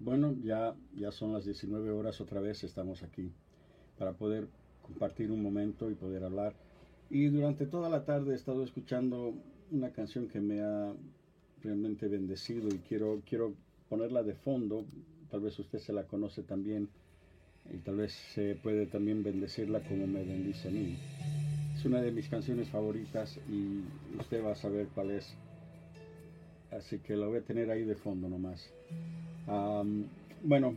Bueno, ya, ya son las 19 horas otra vez, estamos aquí para poder compartir un momento y poder hablar. Y durante toda la tarde he estado escuchando una canción que me ha realmente bendecido y quiero, quiero ponerla de fondo. Tal vez usted se la conoce también y tal vez se puede también bendecirla como me bendice a mí. Es una de mis canciones favoritas y usted va a saber cuál es. Así que la voy a tener ahí de fondo nomás. Bueno,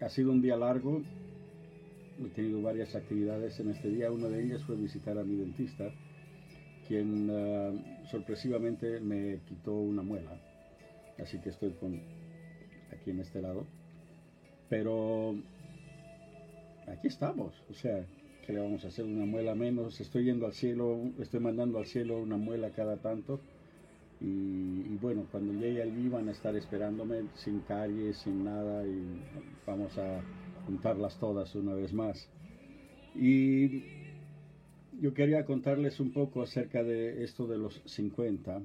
ha sido un día largo. He tenido varias actividades en este día. Una de ellas fue visitar a mi dentista, quien ah, sorpresivamente me quitó una muela. Así que estoy con, aquí en este lado. Pero aquí estamos. O sea, que le vamos a hacer una muela menos? Estoy yendo al cielo, estoy mandando al cielo una muela cada tanto. Y, bueno, cuando llegue allí van a estar esperándome sin caries, sin nada y vamos a juntarlas todas una vez más. Y yo quería contarles un poco acerca de esto de los 50.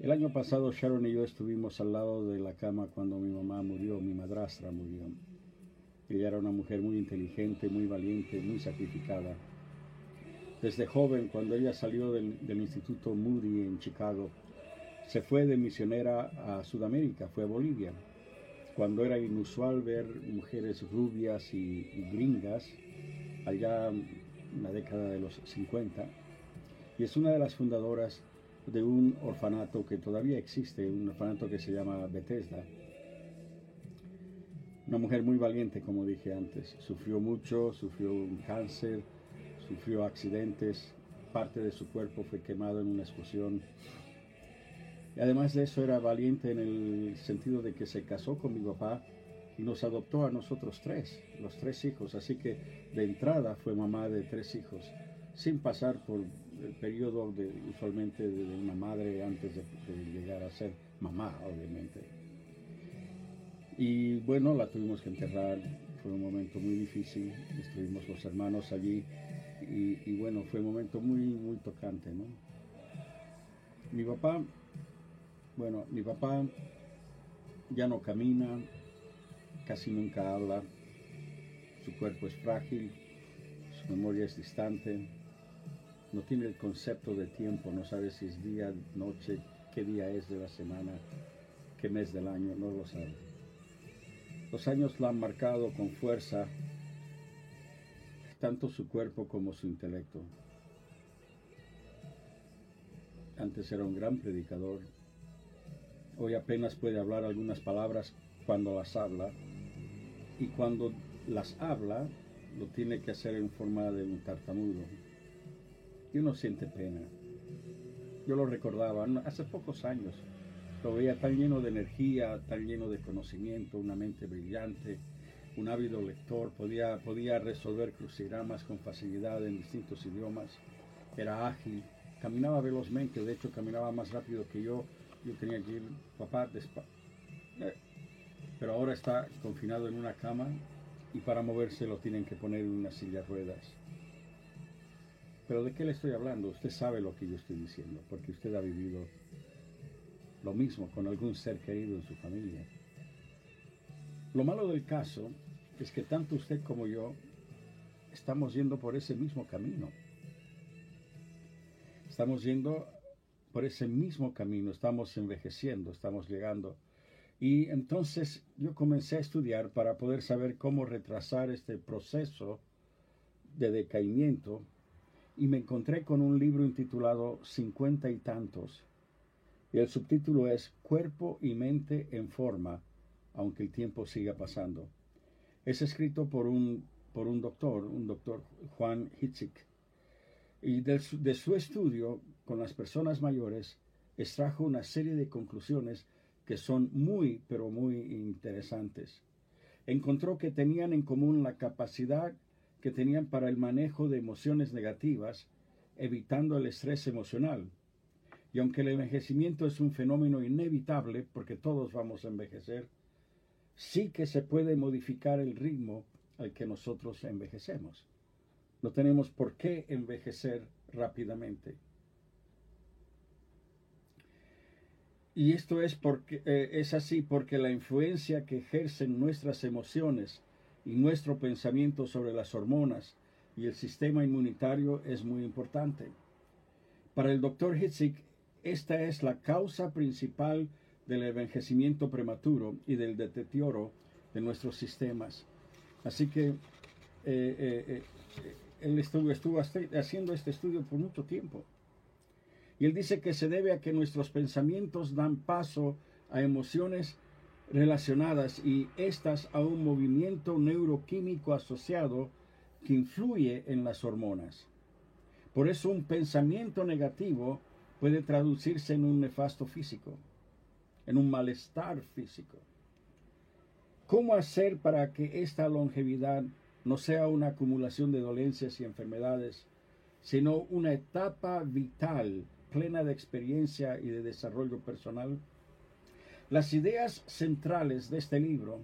El año pasado Sharon y yo estuvimos al lado de la cama cuando mi mamá murió, mi madrastra murió. Ella era una mujer muy inteligente, muy valiente, muy sacrificada. Desde joven, cuando ella salió del, Instituto Moody en Chicago, se fue de misionera a Sudamérica, fue a Bolivia. Cuando era inusual ver mujeres rubias y, gringas, allá en la década de los 50, y es una de las fundadoras de un orfanato que todavía existe, un orfanato que se llama Bethesda, una mujer muy valiente, como dije antes. Sufrió mucho, sufrió un cáncer, sufrió accidentes, parte de su cuerpo fue quemado en una explosión. Y además de eso era valiente en el sentido de que se casó con mi papá y nos adoptó a nosotros tres, los tres hijos. Así que de entrada fue mamá de tres hijos, sin pasar por el periodo de, usualmente de una madre antes de llegar a ser mamá, obviamente. Y bueno, la tuvimos que enterrar, fue un momento muy difícil, estuvimos los hermanos allí y, bueno, fue un momento muy, muy tocante, ¿no? Mi papá, bueno, mi papá ya no camina, casi nunca habla, su cuerpo es frágil, su memoria es distante, no tiene el concepto de tiempo, no sabe si es día, noche, qué día es de la semana, qué mes del año, no lo sabe. Los años la han marcado con fuerza, tanto su cuerpo como su intelecto. Antes era un gran predicador. Hoy apenas puede hablar algunas palabras cuando las habla. Y cuando las habla, lo tiene que hacer en forma de un tartamudo. Y uno siente pena. Yo lo recordaba hace pocos años lo veía tan lleno de energía, tan lleno de conocimiento, una mente brillante, un ávido lector, podía, podía resolver crucigramas con facilidad en distintos idiomas, era ágil, caminaba velozmente, de hecho caminaba más rápido que yo, yo tenía que ir, papá. Eh, pero ahora está confinado en una cama y para moverse lo tienen que poner en una silla ruedas. Pero ¿de qué le estoy hablando? Usted sabe lo que yo estoy diciendo, porque usted ha vivido lo mismo con algún ser querido en su familia. Lo malo del caso es que tanto usted como yo estamos yendo por ese mismo camino. Estamos yendo por ese mismo camino, estamos envejeciendo, estamos llegando. Y entonces yo comencé a estudiar para poder saber cómo retrasar este proceso de decaimiento y me encontré con un libro intitulado Cincuenta y tantos y el subtítulo es Cuerpo y mente en forma, aunque el tiempo siga pasando. Es escrito por un, por un doctor, un doctor Juan Hitzik. Y de su, de su estudio con las personas mayores extrajo una serie de conclusiones que son muy, pero muy interesantes. Encontró que tenían en común la capacidad que tenían para el manejo de emociones negativas, evitando el estrés emocional y aunque el envejecimiento es un fenómeno inevitable, porque todos vamos a envejecer, sí que se puede modificar el ritmo al que nosotros envejecemos. No tenemos por qué envejecer rápidamente. Y esto es, porque, eh, es así porque la influencia que ejercen nuestras emociones y nuestro pensamiento sobre las hormonas y el sistema inmunitario es muy importante. Para el doctor Hitzik, esta es la causa principal del envejecimiento prematuro y del deterioro de nuestros sistemas. Así que eh, eh, él estuvo, estuvo haciendo este estudio por mucho tiempo. Y él dice que se debe a que nuestros pensamientos dan paso a emociones relacionadas y estas a un movimiento neuroquímico asociado que influye en las hormonas. Por eso un pensamiento negativo puede traducirse en un nefasto físico, en un malestar físico. ¿Cómo hacer para que esta longevidad no sea una acumulación de dolencias y enfermedades, sino una etapa vital plena de experiencia y de desarrollo personal? Las ideas centrales de este libro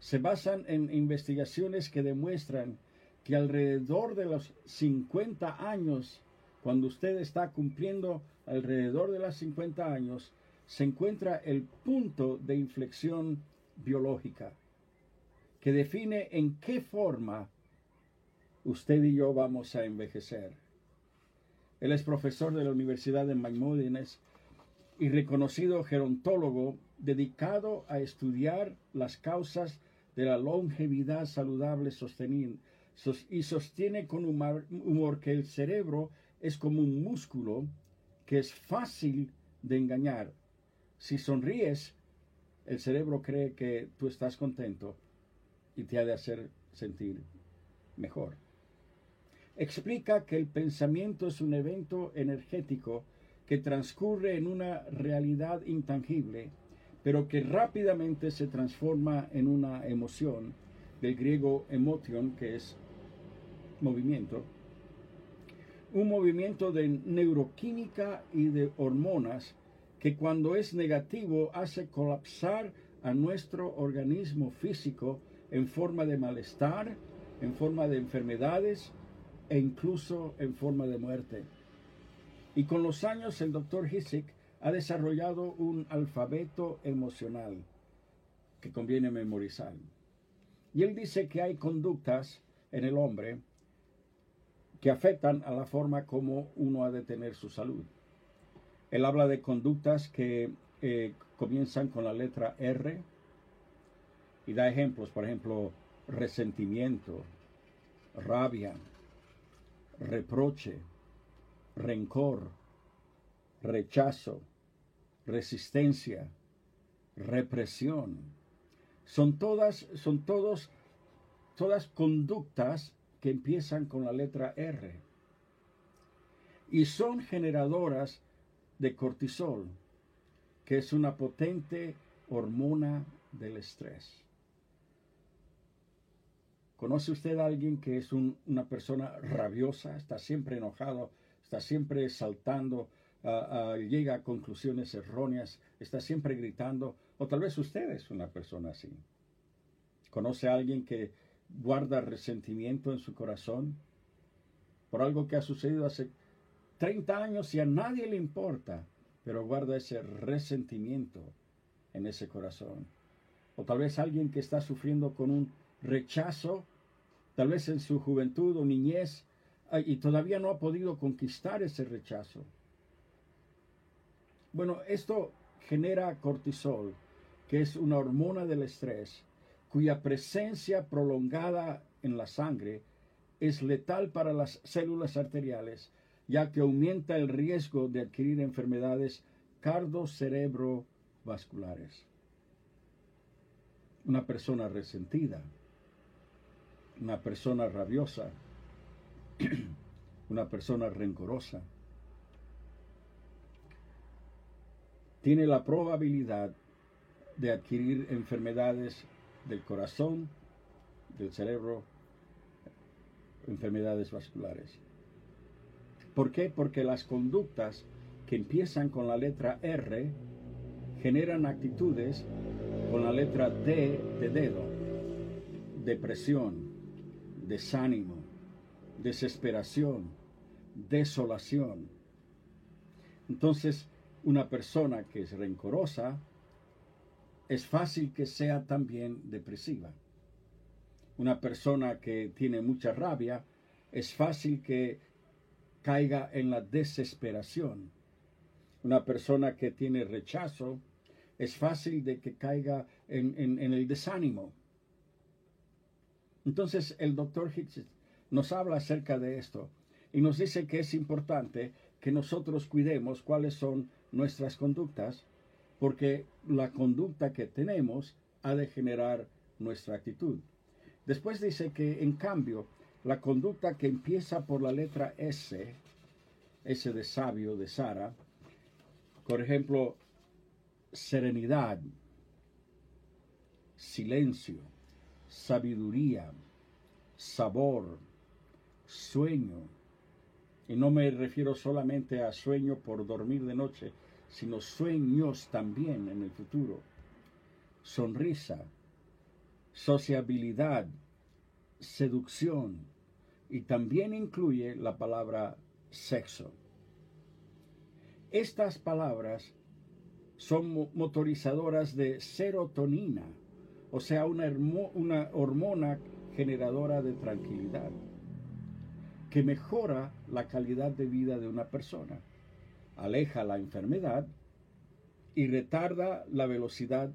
se basan en investigaciones que demuestran que alrededor de los 50 años, cuando usted está cumpliendo alrededor de los 50 años, se encuentra el punto de inflexión biológica que define en qué forma usted y yo vamos a envejecer. Él es profesor de la Universidad de Maimódines y reconocido gerontólogo dedicado a estudiar las causas de la longevidad saludable y sostiene con humor, que el cerebro es como un músculo que es fácil de engañar. Si sonríes, el cerebro cree que tú estás contento y te ha de hacer sentir mejor. Explica que el pensamiento es un evento energético que transcurre en una realidad intangible, pero que rápidamente se transforma en una emoción, del griego emotion, que es movimiento, un movimiento de neuroquímica y de hormonas que cuando es negativo hace colapsar a nuestro organismo físico en forma de malestar, en forma de enfermedades, e incluso en forma de muerte. Y con los años el doctor Hisik ha desarrollado un alfabeto emocional que conviene memorizar. Y él dice que hay conductas en el hombre que afectan a la forma como uno ha de tener su salud. Él habla de conductas que eh, comienzan con la letra R y da ejemplos, por ejemplo, resentimiento, rabia, reproche, rencor, rechazo, resistencia, represión. Son todas, son todos, todas conductas que empiezan con la letra R. Y son generadoras de cortisol, que es una potente hormona del estrés. ¿Conoce usted a alguien que es una persona rabiosa, está siempre enojado, está siempre saltando, ah, ah, llega a conclusiones erróneas, está siempre gritando? O tal vez usted es una persona así. ¿Conoce a alguien que guarda resentimiento en su corazón por algo que ha sucedido hace 30 años y a nadie le importa, pero guarda ese resentimiento en ese corazón? O tal vez alguien que está sufriendo con un rechazo, tal vez en su juventud o niñez, y todavía no ha podido conquistar ese rechazo. Bueno, esto genera cortisol, que es una hormona del estrés, cuya presencia prolongada en la sangre es letal para las células arteriales, ya que aumenta el riesgo de adquirir enfermedades cardocerebrovasculares. Una persona resentida una persona rabiosa, una persona rencorosa, tiene la probabilidad de adquirir enfermedades del corazón, del cerebro, enfermedades vasculares. ¿Por qué? Porque las conductas que empiezan con la letra R generan actitudes con la letra D de dedo, depresión, desánimo, desesperación, desolación. Entonces, una persona que es rencorosa, es fácil que sea también depresiva. Una persona que tiene mucha rabia, es fácil que caiga en la desesperación. Una persona que tiene rechazo, es fácil de que caiga en, el desánimo. Entonces el doctor Hicks nos habla acerca de esto y nos dice que es importante que nosotros cuidemos cuáles son nuestras conductas, porque la conducta que tenemos ha de generar nuestra actitud. Después dice que, en cambio, la conducta que empieza por la letra S, S de sabio, de Sara, por ejemplo, serenidad, silencio, sabiduría, sabor, sueño, y no me refiero solamente a sueño por dormir de noche, sino sueños también en el futuro. Sonrisa, sociabilidad, seducción y también incluye la palabra sexo. Estas palabras son motorizadoras de serotonina, o sea, una, una hormona generadora de tranquilidad que mejora la calidad de vida de una persona, aleja la enfermedad y retarda la velocidad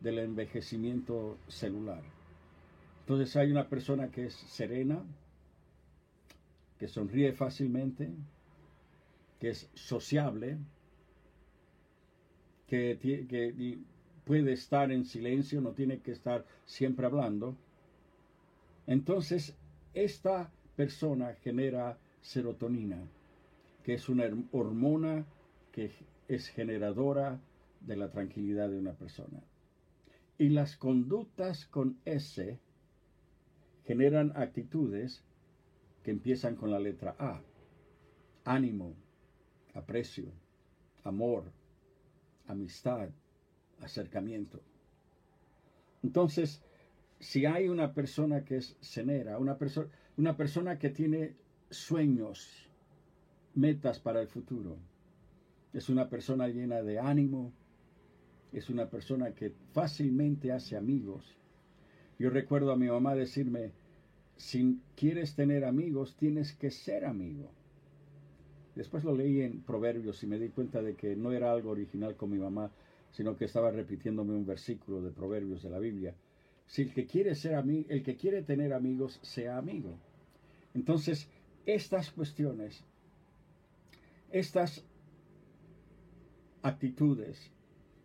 del envejecimiento celular. Entonces hay una persona que es serena, que sonríe fácilmente, que es sociable, que, puede estar en silencio, no tiene que estar siempre hablando. Entonces, esta persona genera serotonina, que es una hormona que es generadora de la tranquilidad de una persona. Y las conductas con S generan actitudes que empiezan con la letra A. Ánimo, aprecio, amor, amistad, acercamiento. Entonces, si hay una persona que es cenera, una una persona que tiene sueños, metas para el futuro. Es una persona llena de ánimo. Es una persona que fácilmente hace amigos. Yo recuerdo a mi mamá decirme, si quieres tener amigos, tienes que ser amigo. Después lo leí en Proverbios y me di cuenta de que no era algo original con mi mamá, sino que estaba repitiéndome un versículo de Proverbios de la Biblia. Si el que quiere ser amigo, el que quiere tener amigos, sea amigo. Entonces, estas cuestiones, estas actitudes,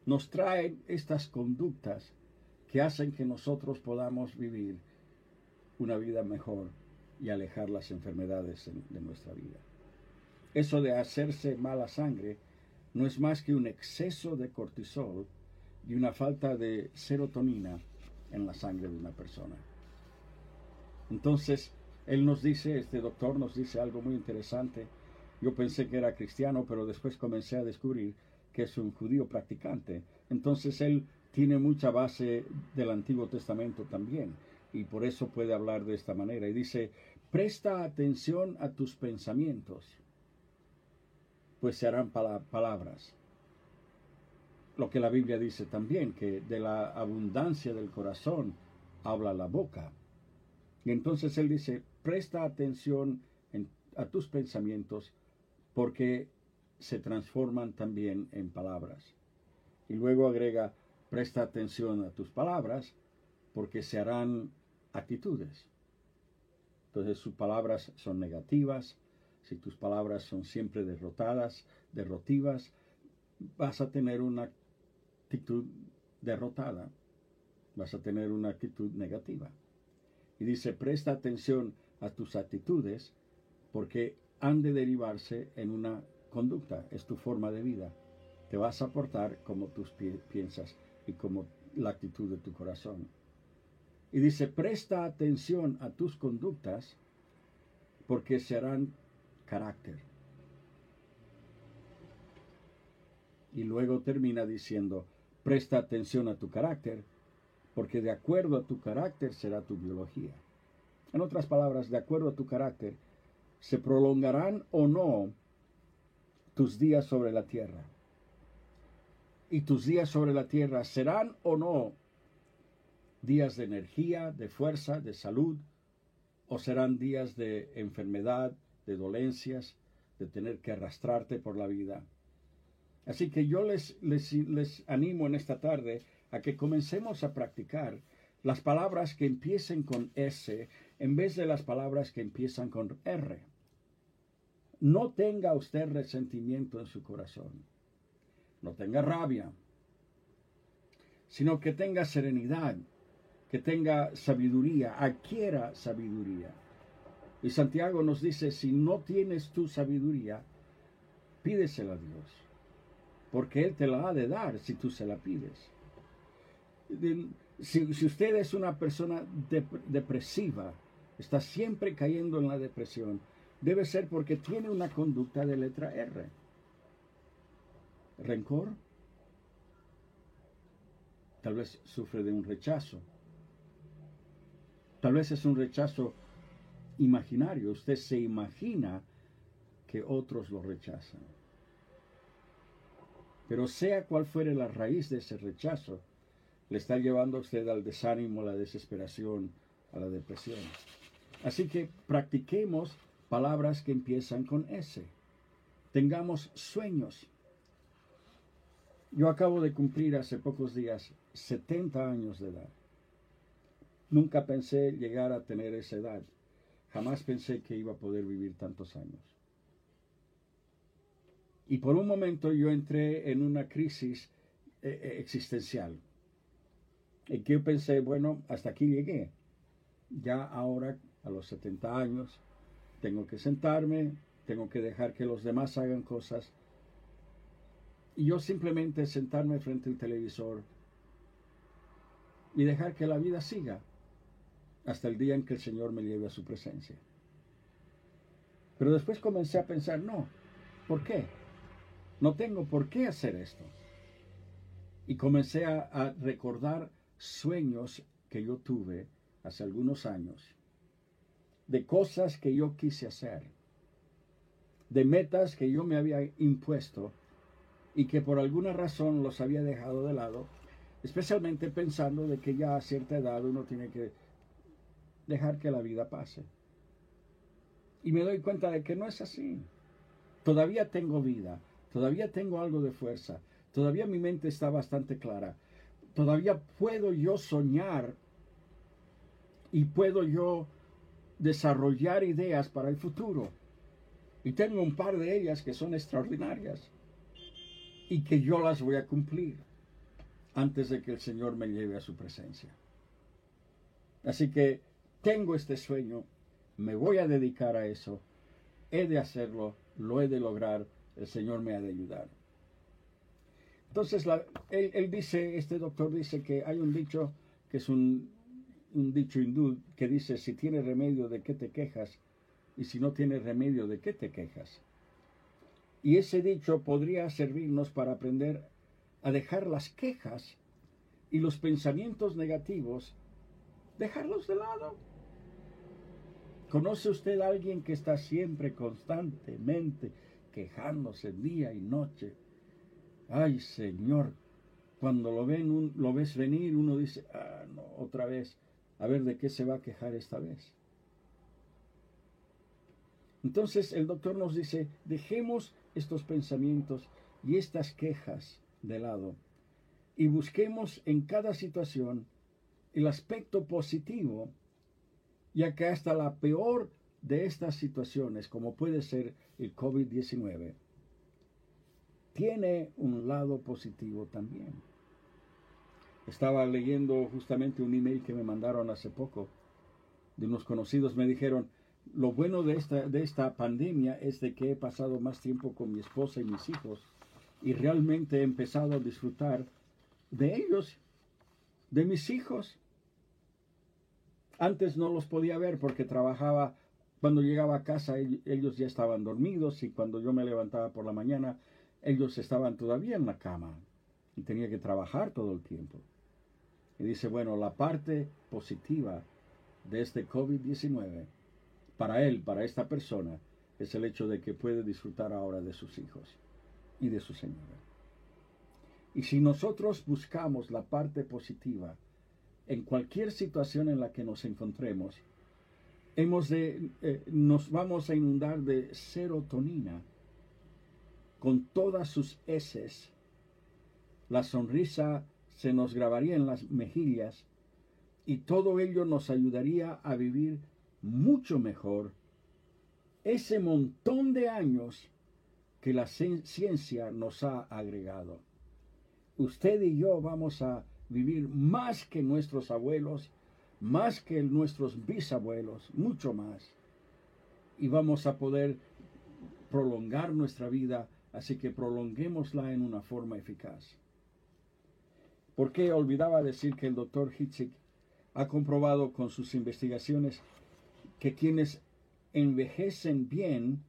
nos traen estas conductas que hacen que nosotros podamos vivir una vida mejor y alejar las enfermedades de nuestra vida. Eso de hacerse mala sangre no es más que un exceso de cortisol y una falta de serotonina en la sangre de una persona. Entonces, él nos dice, este doctor nos dice algo muy interesante. Yo pensé que era cristiano, pero después comencé a descubrir que es un judío practicante. Entonces él tiene mucha base del Antiguo Testamento también, y por eso puede hablar de esta manera. Y dice, presta atención a tus pensamientos, pues se harán palabras. Lo que la Biblia dice también, que de la abundancia del corazón habla la boca. Y entonces él dice, presta atención a tus pensamientos porque se transforman también en palabras. Y luego agrega, presta atención a tus palabras porque se harán actitudes. Entonces sus palabras son negativas, si tus palabras son siempre derrotadas, derrotivas, vas a tener una actitud derrotada, vas a tener una actitud negativa. Y dice, presta atención a tus actitudes porque han de derivarse en una conducta, es tu forma de vida. Te vas a portar como tú piensas y como la actitud de tu corazón. Y dice, presta atención a tus conductas porque serán carácter. Y luego termina diciendo, presta atención a tu carácter porque de acuerdo a tu carácter será tu biología. En otras palabras, de acuerdo a tu carácter, se prolongarán o no tus días sobre la tierra. y tus días sobre la tierra serán o no días de energía, de fuerza, de salud, o serán días de enfermedad, de dolencias, de tener que arrastrarte por la vida. Así que yo les, les, les animo en esta tarde a que comencemos a practicar las palabras que empiecen con S en vez de las palabras que empiezan con R. No tenga usted resentimiento en su corazón. No tenga rabia, sino que tenga serenidad, que tenga sabiduría, adquiera sabiduría. Y Santiago nos dice, si no tienes tu sabiduría, pídesela a Dios, porque Él te la ha de dar si tú se la pides. Si, usted es una persona depresiva, está siempre cayendo en la depresión, debe ser porque tiene una conducta de letra R. Rencor. Tal vez sufre de un rechazo. Tal vez es un rechazo imaginario. Usted se imagina que otros lo rechazan. Pero sea cual fuere la raíz de ese rechazo, le está llevando a usted al desánimo, a la desesperación, a la depresión. Así que practiquemos palabras que empiezan con S. Tengamos sueños. Yo acabo de cumplir hace pocos días 70 años de edad. Nunca pensé llegar a tener esa edad. Jamás pensé que iba a poder vivir tantos años. Y por un momento yo entré en una crisis eh, eh, existencial. En que yo pensé, bueno, hasta aquí llegué. Ya ahora, a los 70 años, tengo que sentarme, tengo que dejar que los demás hagan cosas. Y yo simplemente sentarme frente al televisor y dejar que la vida siga hasta el día en que el Señor me lleve a su presencia. Pero después comencé a pensar, no, ¿por qué? No tengo por qué hacer esto. Y comencé a, recordar sueños que yo tuve hace algunos años, de cosas que yo quise hacer, de metas que yo me había impuesto y que por alguna razón los había dejado de lado, especialmente pensando de que ya a cierta edad uno tiene que dejar que la vida pase. Y me doy cuenta de que no es así. Todavía tengo vida, todavía tengo algo de fuerza, todavía mi mente está bastante clara, todavía puedo yo soñar y puedo yo desarrollar ideas para el futuro. Y tengo un par de ellas que son extraordinarias y que yo las voy a cumplir antes de que el Señor me lleve a su presencia. Así que tengo este sueño, me voy a dedicar a eso, he de hacerlo, lo he de lograr, el Señor me ha de ayudar. Entonces, él, dice, este doctor dice que hay un dicho que es un, dicho hindú que dice, si tienes remedio, ¿de qué te quejas? Y si no tienes remedio, ¿de qué te quejas? Y ese dicho podría servirnos para aprender a dejar las quejas y los pensamientos negativos, dejarlos de lado ¿Conoce usted a alguien que está siempre constantemente quejándose día y noche? Ay, Señor, cuando lo ven, lo ves venir, uno dice, ah, no, otra vez, a ver de qué se va a quejar esta vez. Entonces el doctor nos dice, dejemos estos pensamientos y estas quejas de lado y busquemos en cada situación el aspecto positivo ya que hasta la peor de estas situaciones, como puede ser el COVID-19, tiene un lado positivo también. Estaba leyendo justamente un email que me mandaron hace poco de unos conocidos. Me dijeron, lo bueno de esta, de esta pandemia es de que he pasado más tiempo con mi esposa y mis hijos y realmente he empezado a disfrutar de ellos, de mis hijos. Antes no los podía ver porque trabajaba, cuando llegaba a casa ellos ya estaban dormidos y cuando yo me levantaba por la mañana ellos estaban todavía en la cama y tenía que trabajar todo el tiempo. Y dice, bueno, la parte positiva de este COVID-19 para él, para esta persona, es el hecho de que puede disfrutar ahora de sus hijos y de su Señora. Y si nosotros buscamos la parte positiva en cualquier situación en la que nos encontremos, hemos de, eh, nos vamos a inundar de serotonina con todas sus heces. La sonrisa se nos grabaría en las mejillas y todo ello nos ayudaría a vivir mucho mejor ese montón de años que la ciencia nos ha agregado. Usted y yo vamos a vivir más que nuestros abuelos, más que nuestros bisabuelos, mucho más. Y vamos a poder prolongar nuestra vida, así que prolonguémosla en una forma eficaz. ¿Por qué olvidaba decir que el doctor Hitzig ha comprobado con sus investigaciones que quienes envejecen bien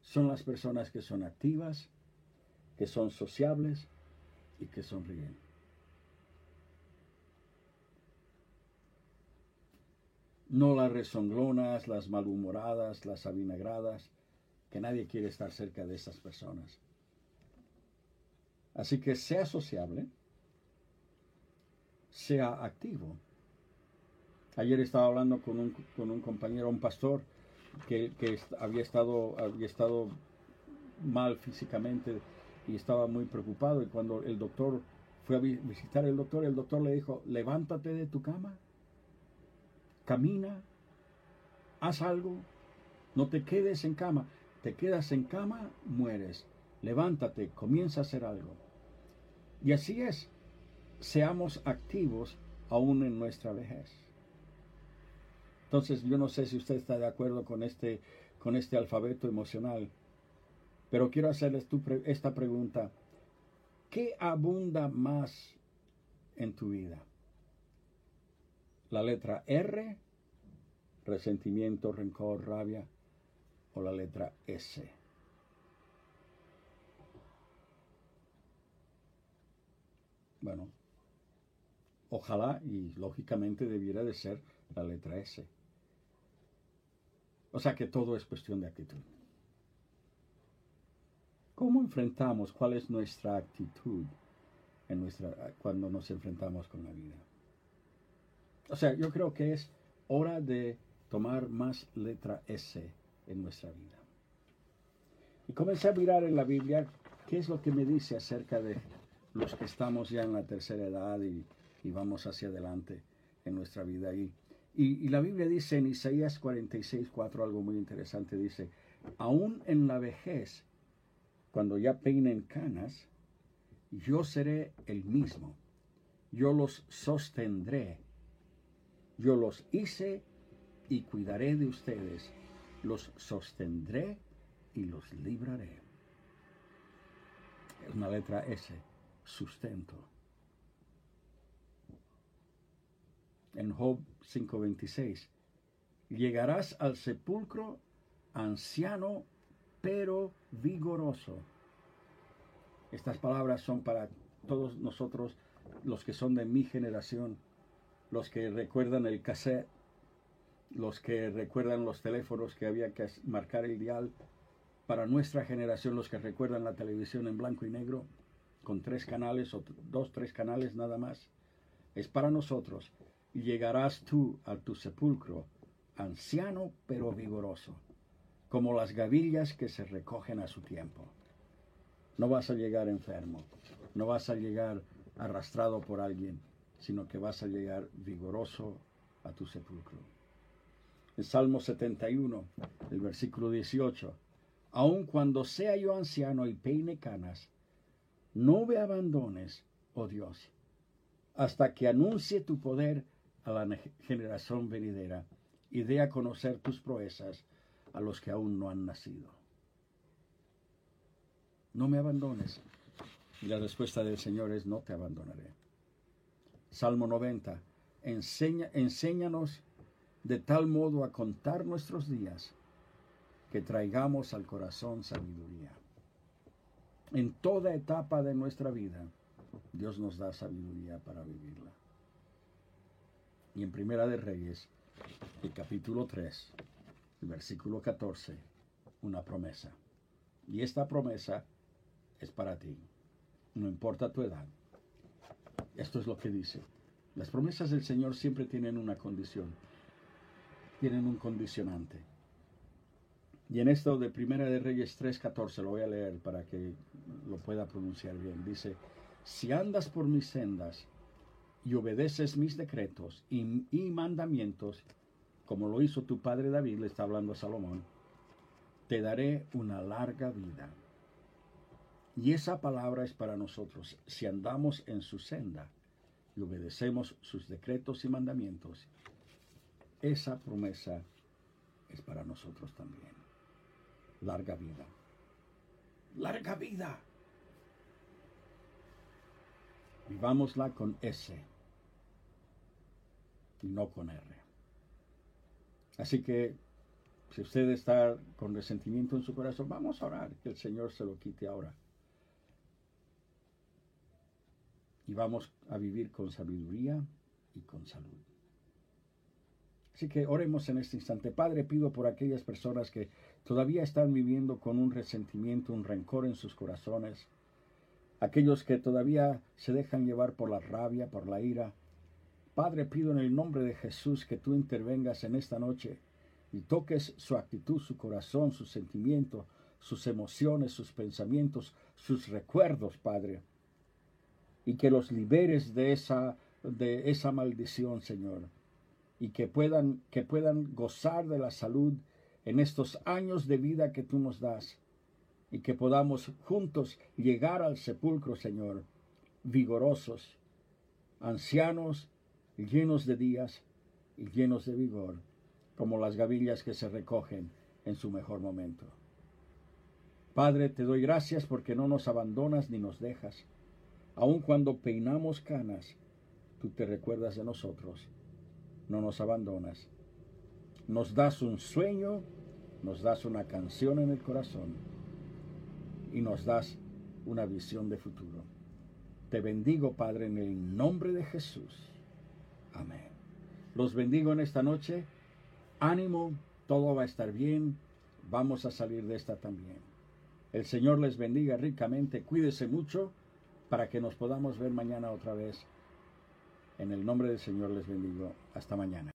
son las personas que son activas, que son sociables y que sonríen. No las rezonglonas, las malhumoradas, las avinagradas, que nadie quiere estar cerca de esas personas. Así que sea sociable, sea activo. Ayer estaba hablando con un, con un compañero, un pastor, que, había, estado, había estado mal físicamente y estaba muy preocupado. Y cuando el doctor fue a visitar al doctor, el doctor le dijo, levántate de tu cama, camina, haz algo, no te quedes en cama. Te quedas en cama, mueres. Levántate, comienza a hacer algo. Y así es, seamos activos aún en nuestra vejez. Entonces yo no sé si usted está de acuerdo con este, con este alfabeto emocional, pero quiero hacerles esta pregunta. ¿Qué abunda más en tu vida? ¿La letra R, resentimiento, rencor, rabia, o la letra S? Bueno, ojalá y lógicamente debiera de ser la letra S. O sea que todo es cuestión de actitud. ¿Cómo enfrentamos? ¿Cuál es nuestra actitud en nuestra, cuando nos enfrentamos con la vida? O sea, yo creo que es hora de tomar más letra S en nuestra vida. Y comencé a mirar en la Biblia qué es lo que me dice acerca de los que estamos ya en la tercera edad y, y vamos hacia adelante en nuestra vida. Y y, la Biblia dice en Isaías 46, 4 algo muy interesante, dice, aún en la vejez, cuando ya peinen canas, yo seré el mismo, yo los sostendré, yo los hice y cuidaré de ustedes, los sostendré y los libraré. Es una letra S, sustento. en Job 5:26. Llegarás al sepulcro anciano pero vigoroso. Estas palabras son para todos nosotros, los que son de mi generación, los que recuerdan el cassette, los que recuerdan los teléfonos que había que marcar el dial, para nuestra generación, los que recuerdan la televisión en blanco y negro, con tres canales o dos, tres canales nada más. Es para nosotros llegarás tú a tu sepulcro, anciano pero vigoroso, como las gavillas que se recogen a su tiempo. No vas a llegar enfermo, no vas a llegar arrastrado por alguien, sino que vas a llegar vigoroso a tu sepulcro. El Salmo 71, el versículo 18, aun cuando sea yo anciano y peine canas, no me abandones, oh Dios, hasta que anuncie tu poder a la generación venidera y dé a conocer tus proezas a los que aún no han nacido. No me abandones. Y la respuesta del Señor es, no te abandonaré. Salmo 90. Enseña, enséñanos de tal modo a contar nuestros días que traigamos al corazón sabiduría. En toda etapa de nuestra vida, Dios nos da sabiduría para vivirla. Y en Primera de Reyes, el capítulo 3, el versículo 14, una promesa. Y esta promesa es para ti. no importa tu edad. Esto es lo que dice. Las promesas del Señor siempre tienen una condición, tienen un condicionante. Y en esto de Primera de Reyes 3:14 lo voy a leer para que lo pueda pronunciar bien. Dice, si andas por mis sendas y obedeces mis decretos y, mandamientos, como lo hizo tu padre David, le está hablando a Salomón, te daré una larga vida. Y esa palabra es para nosotros. Si andamos en su senda y obedecemos sus decretos y mandamientos, esa promesa es para nosotros también. Larga vida. Larga vida. Vivámosla con S y no con R. Así que si usted está con resentimiento en su corazón, vamos a orar que el Señor se lo quite ahora. Y vamos a vivir con sabiduría y con salud. Así que oremos en este instante. Padre, pido por aquellas personas que todavía están viviendo con un resentimiento, un rencor en sus corazones. Aquellos que todavía se dejan llevar por la rabia, por la ira. Padre, pido en el nombre de Jesús que tú intervengas en esta noche y toques su actitud, su corazón, sus sentimientos, sus emociones, sus pensamientos, sus recuerdos, Padre. Y que los liberes de esa, de esa maldición, Señor. Y que puedan, que puedan gozar de la salud en estos años de vida que tú nos das. Y que podamos juntos llegar al sepulcro, Señor, vigorosos, ancianos, llenos de días y llenos de vigor como las gavillas que se recogen en su mejor momento. Padre, te doy gracias porque no nos abandonas ni nos dejas. Aun cuando peinamos canas, tú te recuerdas de nosotros, no nos abandonas. Nos das un sueño, nos das una canción en el corazón y nos das una visión de futuro. Te bendigo, Padre, en el nombre de Jesús. Amén. Los bendigo en esta noche ánimo, todo va a estar bien, vamos a salir de esta también. El Señor les bendiga ricamente, cuídese mucho para que nos podamos ver mañana otra vez. En el nombre del Señor les bendigo. Hasta mañana.